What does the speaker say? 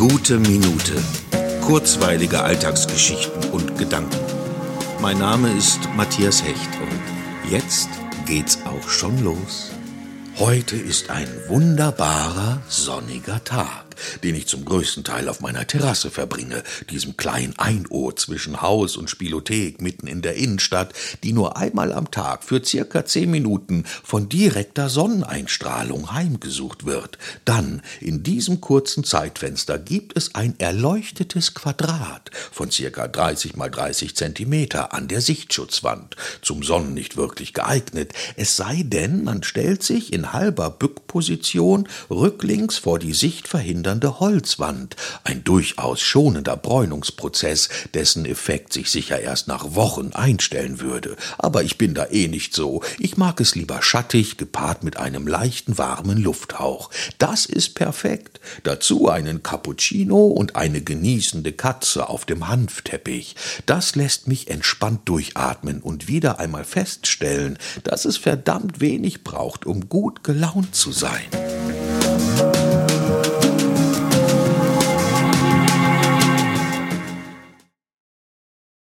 Gute Minute. Kurzweilige Alltagsgeschichten und Gedanken. Mein Name ist Matthias Hecht und jetzt geht's auch schon los. Heute ist ein wunderbarer, sonniger Tag den ich zum größten Teil auf meiner Terrasse verbringe, diesem kleinen Einohr zwischen Haus und Spielothek mitten in der Innenstadt, die nur einmal am Tag für circa zehn Minuten von direkter Sonneneinstrahlung heimgesucht wird. Dann, in diesem kurzen Zeitfenster, gibt es ein erleuchtetes Quadrat von circa 30 mal 30 Zentimeter an der Sichtschutzwand, zum Sonnen nicht wirklich geeignet, es sei denn, man stellt sich in halber Bückposition rücklings vor die Sicht schildernde Holzwand, ein durchaus schonender Bräunungsprozess, dessen Effekt sich sicher erst nach Wochen einstellen würde. Aber ich bin da eh nicht so. Ich mag es lieber schattig, gepaart mit einem leichten warmen Lufthauch. Das ist perfekt. Dazu einen Cappuccino und eine genießende Katze auf dem Hanfteppich. Das lässt mich entspannt durchatmen und wieder einmal feststellen, dass es verdammt wenig braucht, um gut gelaunt zu sein.